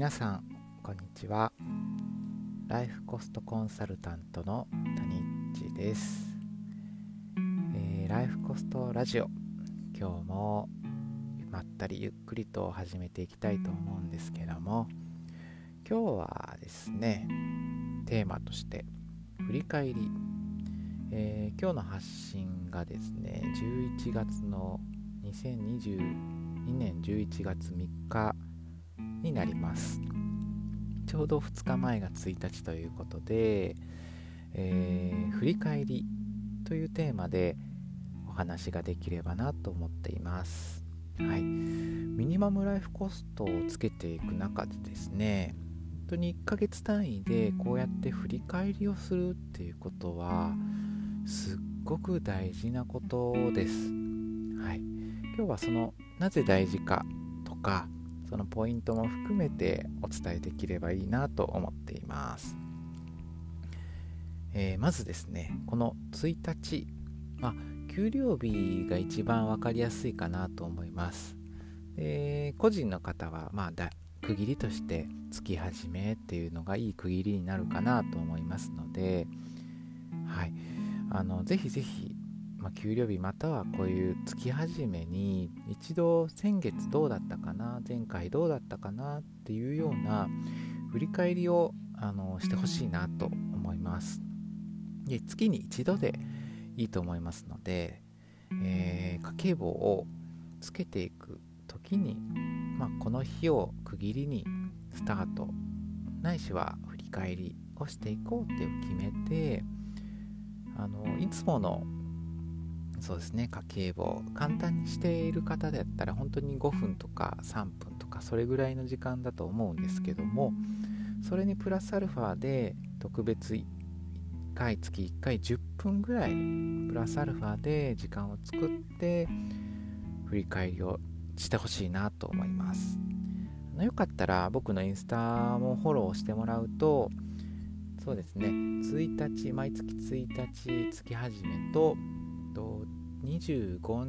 皆さんこんにちは。ライフコストコンサルタントの谷地です、えー、ライフコストラジオ。今日もまったりゆっくりと始めていきたいと思うんですけども。今日はですねテーマとして振り返り、えー、今日の発信がですね11月の2022年11月3日になります。ちょうど2日前が1日ということで、えー、振り返りというテーマでお話ができればなと思っています。はい、ミニマムライフコストをつけていく中でですね本当に1ヶ月単位でこうやって振り返りをするっていうことはすっごく大事なことです。はい、今日はそのなぜ大事かとかそのポイントも含めてお伝えできればいいなと思っています。えー、まずですね、この1日、まあ、給料日が一番分かりやすいかなと思います。で個人の方は、まあだ、区切りとして月始めっていうのがいい区切りになるかなと思いますので、はい、あのぜひぜひまあ、給料日またはこういう月始めに一度先月どうだったかな前回どうだったかなっていうような振り返りをあのしてほしいなと思います。で月に一度でいいと思いますので、えー、家計簿をつけていく時に、まあ、この日を区切りにスタートないしは振り返りをしていこうって決めてあのいつものそうですね。家計簿。簡単にしている方だったら本当に5分とか3分とかそれぐらいの時間だと思うんですけどもそれにプラスアルファで特別1回月1回10分ぐらいプラスアルファで時間を作って振り返りをしてほしいなと思います。よかったら僕のインスタもフォローしてもらうとそうですね。1日毎月1日月始めとと25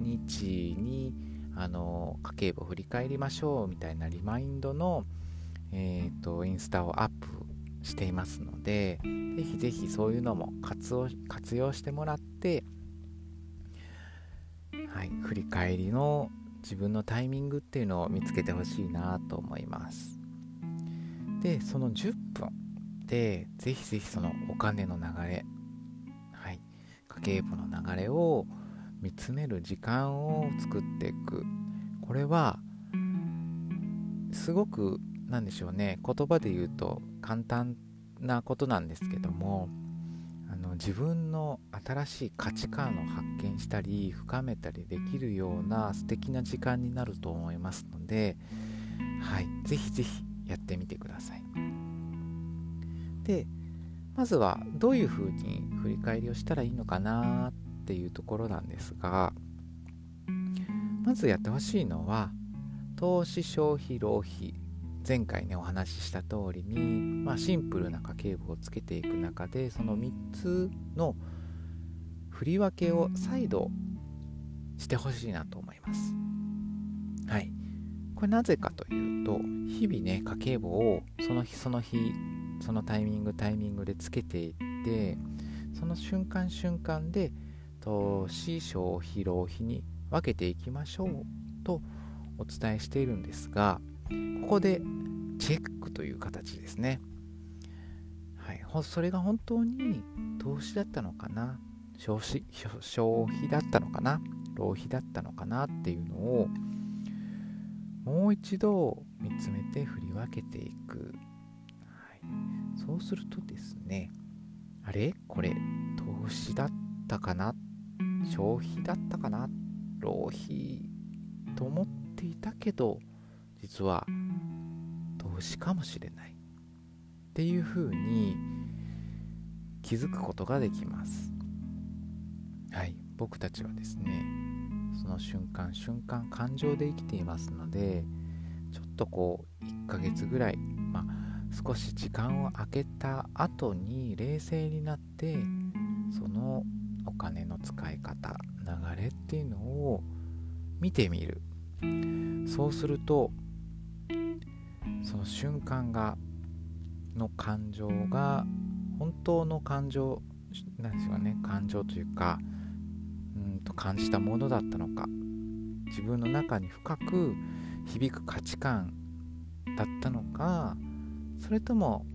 日にあの家計簿振り返りましょうみたいなリマインドの、えーと、インスタをアップしていますのでぜひぜひそういうのも活用活用してもらって、はい、振り返りの自分のタイミングっていうのを見つけてほしいなと思います。でその10分でぜひぜひそのお金の流れ家計簿の流れを見つめる時間を作っていく。これはすごく何でしょうね言葉で言うと簡単なことなんですけどもあの自分の新しい価値観を発見したり深めたりできるような素敵な時間になると思いますのではい是非是非やってみてください。でまずはどういうふうに振り返りをしたらいいのかなっていうところなんですがまずやってほしいのは投資消費浪費前回ねお話しした通りに、まあ、シンプルな家計簿をつけていく中でその3つの振り分けを再度してほしいなと思います。はい。これなぜかというと日々ね家計簿をその日その日そのタイミングタイミングでつけていってその瞬間瞬間で投資消費浪費に分けていきましょうとお伝えしているんですがここでチェックという形ですね。はい。それが本当に投資だったのかな？消費消費だったのかな？浪費だったのかなっていうのをもう一度見つめて振り分けていく。そうするとですね、あれ？これ、投資だったかな？消費だったかな？浪費と思っていたけど、実は投資かもしれない。っていうふうに気づくことができます。はい、僕たちはですね、その瞬間瞬間感情で生きていますので、ちょっとこう1ヶ月ぐらい、まあ少し時間を空けた後に冷静になってそのお金の使い方流れっていうのを見てみる。そうするとその瞬間がの感情が本当の感情なんですよね感情というかうんと感じたものだったのか自分の中に深く響く価値観だったのかそれとも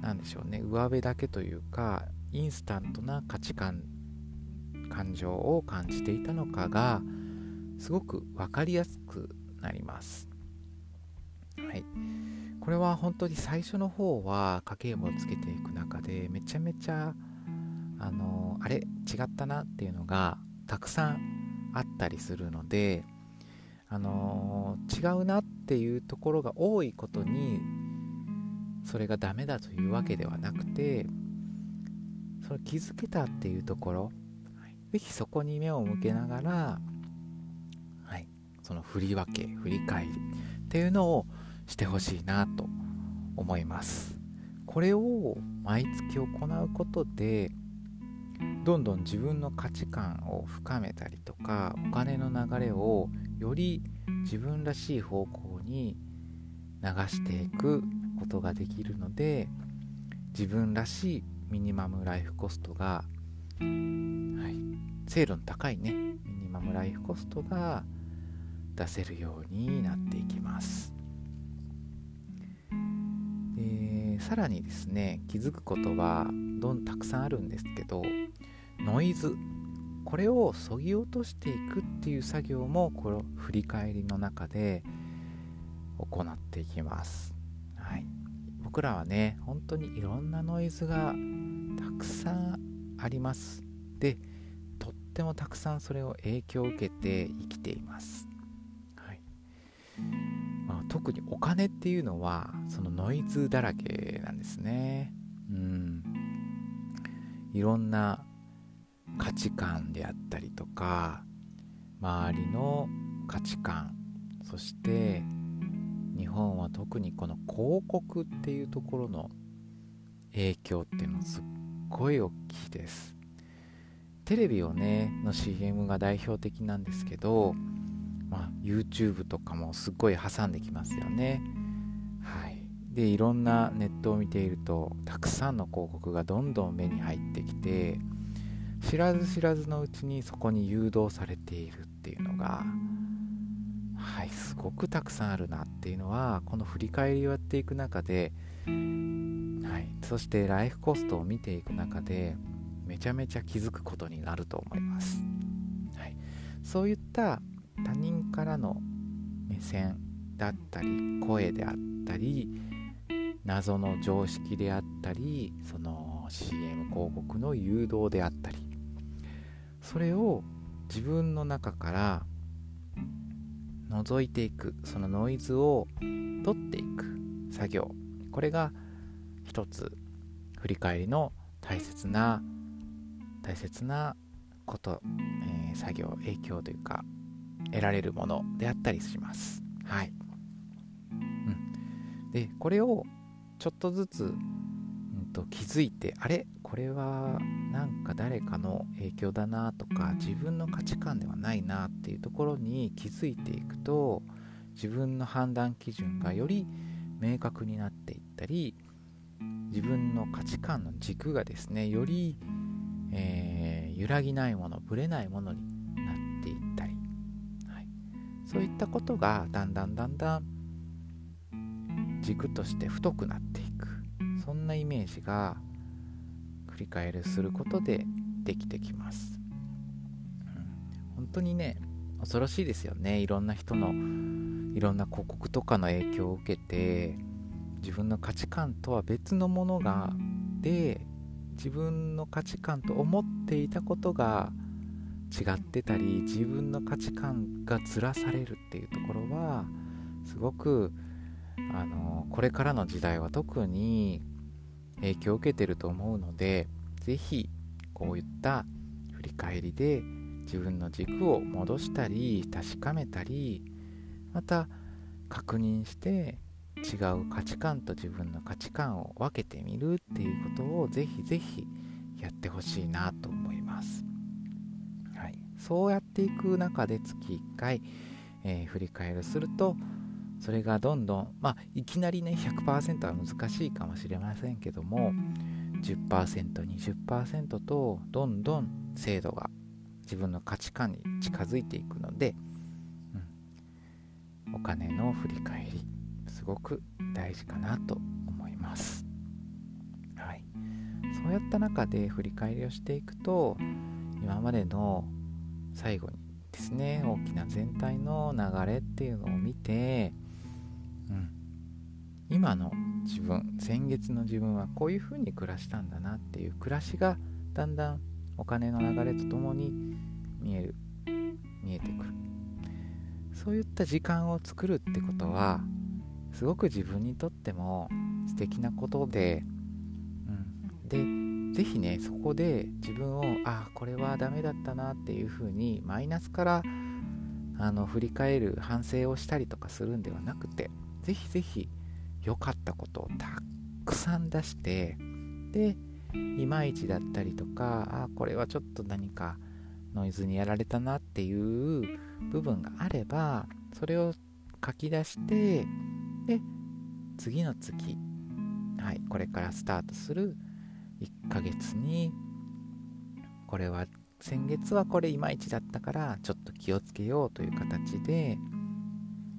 何でしょうね上辺だけというかインスタントな価値観感情を感じていたのかがすごく分かりやすくなります。はい、これは本当に最初の方は家計簿をつけていく中でめちゃめちゃあのあれ違ったなっていうのがたくさんあったりするのであの違うなっていうところが多いことにそれがダメだというわけではなくてその気づけたっていうところ是非そこに目を向けながら、はい、その振り分け振り返りっていうのをしてほしいなと思います。これを毎月行うことでどんどん自分の価値観を深めたりとかお金の流れをより自分らしい方向に流していくことができるので自分らしいミニマムライフコストが、はい、精度の高いねミニマムライフコストが出せるようになっていきます。でさらにですね気づくことはどんたくさんあるんですけどノイズこれをそぎ落としていくっていう作業もこの振り返りの中で行っていきます、はい、僕らはね本当にいろんなノイズがたくさんあります。でとってもたくさんそれを影響を受けて生きています、はい。まあ、特にお金っていうのはそのノイズだらけなんですね。うん。いろんな価値観であったりとか周りの価値観そして日本は特にこの広告っていうところの影響っていうのすっごい大きいです。テレビをねの CM が代表的なんですけど、まあ、YouTube とかもすっごい挟んできますよね。はい。でいろんなネットを見ているとたくさんの広告がどんどん目に入ってきて知らず知らずのうちにそこに誘導されているっていうのがはい。すごくたくさんあるなっていうのはこの振り返りをやっていく中で、はい、そしてライフコストを見ていく中でめちゃめちゃ気づくことになると思います、はい、そういった他人からの目線だったり声であったり謎の常識であったりその CM 広告の誘導であったりそれを自分の中から覗いていくそのノイズを取っていく作業。これが一つ振り返りの大切な大切なこと、えー、作業影響というか得られるものであったりします。はい、うん、でこれをちょっとずつ、うんと、気づいてあれ？これはなんか誰かの影響だなとか自分の価値観ではないなっていうところに気づいていくと自分の判断基準がより明確になっていったり自分の価値観の軸がですねより、えー、揺らぎないものぶれないものになっていったり、はい、そういったことがだんだんだんだん軸として太くなっていく。そんなイメージが振り返るすることでできてきます、うん、本当にね恐ろしいですよね。いろんな人のいろんな広告とかの影響を受けて自分の価値観とは別のものがで自分の価値観と思っていたことが違ってたり自分の価値観がずらされるっていうところはすごくあのこれからの時代は特に影響を受けてると思うので是非こういった振り返りで自分の軸を戻したり確かめたりまた確認して違う価値観と自分の価値観を分けてみるっていうことをぜひぜひやってほしいなと思います、はい、そうやっていく中で月1回、えー、振り返るするとそれがどんどんまあいきなりね100%は難しいかもしれませんけども 10%20% とどんどん精度が自分の価値観に近づいていくので、うん、お金の振り返りすごく大事かなと思います。はい、そうやった中で振り返りをしていくと今までの最後にですね大きな全体の流れっていうのを見て、うん、今の自分先月の自分はこういうふうに暮らしたんだなっていう暮らしがだんだんお金の流れとともに見える。見えてくる。そういった時間を作るってことはすごく自分にとっても素敵なことで、うん、で是非ねそこで自分をああこれはダメだったなっていうふうにマイナスからあの振り返る反省をしたりとかするんではなくて是非是非良かったことをたくさん出してでいまいちだったりとかあこれはちょっと何かノイズにやられたなっていう部分があればそれを書き出してで次の月はいこれからスタートする1ヶ月にこれは先月はこれいまいちだったからちょっと気をつけようという形で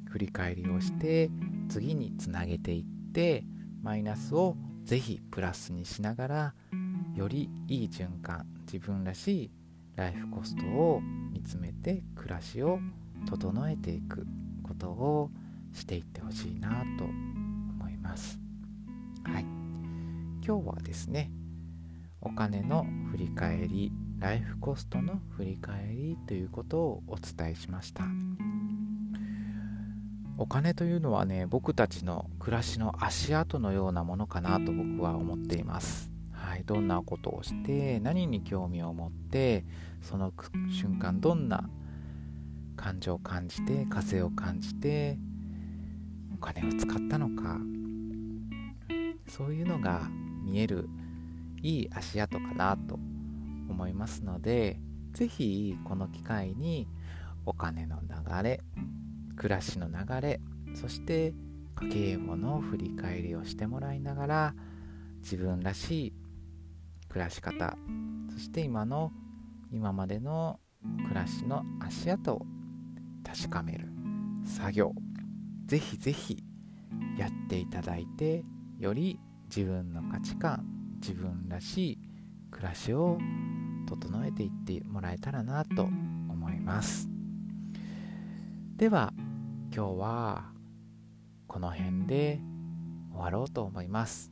振り返りをして次につなげていってマイナスをぜひプラスにしながらよりいい循環自分らしいライフコストを見つめて暮らしを整えていくことをしていってほしいなと思います。はい。今日はですねお金の振り返りライフコストの振り返りということをお伝えしました。お金というのはね僕たちの暮らしの足跡のようなものかなと僕は思っています。はい、どんなことをして何に興味を持ってその瞬間どんな感情を感じて風を感じてお金を使ったのか。そういうのが見えるいい足跡かなと思いますので是非この機会にお金の流れ暮らしの流れそして家計簿の振り返りをしてもらいながら自分らしい暮らし方そして今の今までの暮らしの足跡を確かめる作業ぜひぜひやっていただいてより自分の価値観自分らしい暮らしを整えていってもらえたらなと思います。では今日はこの辺で終わろうと思います。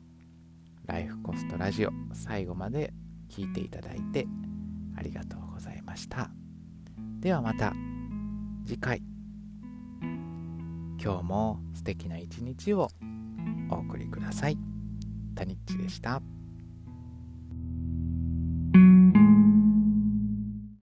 ライフコストラジオ最後まで聞いていただいてありがとうございました。ではまた次回。今日も素敵な一日をお送りください。タニッチでした。